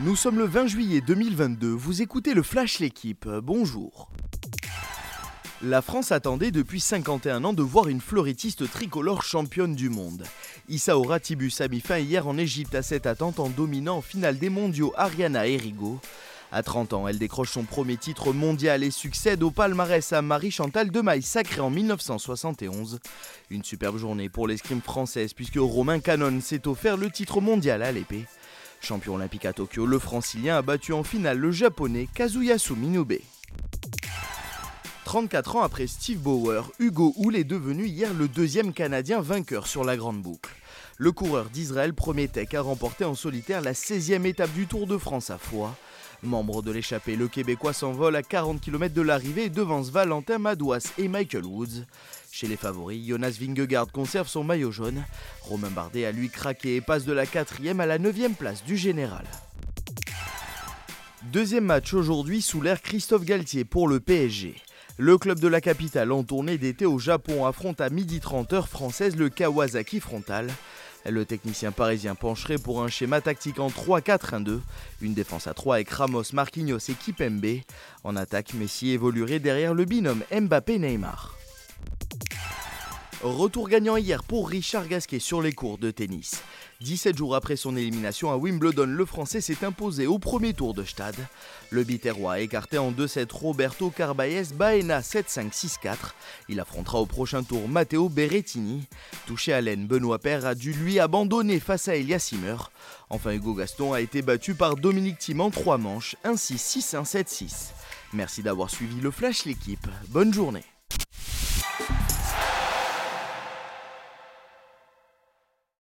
Nous sommes le 20 juillet 2022, vous écoutez le Flash L'équipe, bonjour. La France attendait depuis 51 ans de voir une fleurettiste tricolore championne du monde. Issa Oratibus a mis fin hier en Égypte à cette attente en dominant en finale des mondiaux Ariana Erigo. À 30 ans, elle décroche son premier titre mondial et succède au palmarès à Marie-Chantal Demaille, sacrée en 1971. Une superbe journée pour l'escrime française puisque Romain Canon s'est offert le titre mondial à l'épée. Champion olympique à Tokyo, le francilien a battu en finale le japonais Kazuyasu Minobe. 34 ans après Steve Bauer, Hugo Hull est devenu hier le deuxième Canadien vainqueur sur la grande boucle. Le coureur d'Israël Prometech a remporté en solitaire la 16e étape du Tour de France à Foix. Membre de l'échappée, le Québécois s'envole à 40 km de l'arrivée et devance Valentin Madouas et Michael Woods. Chez les favoris, Jonas Vingegaard conserve son maillot jaune. Romain Bardet a lui craqué et passe de la 4e à la 9e place du général. Deuxième match aujourd'hui sous l'air Christophe Galtier pour le PSG. Le club de la capitale en tournée d'été au Japon affronte à midi 30 heure française le Kawasaki Frontal. Le technicien parisien pencherait pour un schéma tactique en 3-4-1-2, une défense à 3 avec Ramos, Marquinhos et Kipembe. En attaque, Messi évoluerait derrière le binôme Mbappé-Neymar. Retour gagnant hier pour Richard Gasquet sur les cours de tennis. 17 jours après son élimination à Wimbledon, le Français s'est imposé au premier tour de stade. Le Biterrois a écarté en 2-7 Roberto Carbaez Baena 7-5-6-4. Il affrontera au prochain tour Matteo Berrettini. Touché à l'aine, Benoît Père a dû lui abandonner face à Elias Simmer. Enfin, Hugo Gaston a été battu par Dominique Thiem en 3 manches, 1-6-6-1-7-6. Merci d'avoir suivi le Flash l'équipe. Bonne journée.